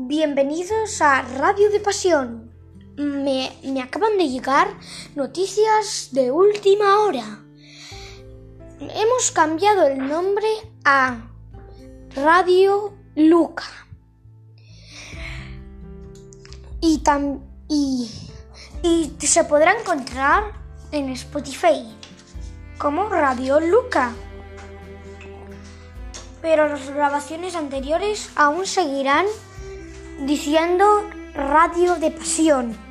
Bienvenidos a Radio de Pasión. Me, me acaban de llegar noticias de última hora. Hemos cambiado el nombre a Radio Luca. Y, tam- y, y se podrá encontrar en Spotify como Radio Luca. Pero las grabaciones anteriores aún seguirán diciendo Radio de Pasión.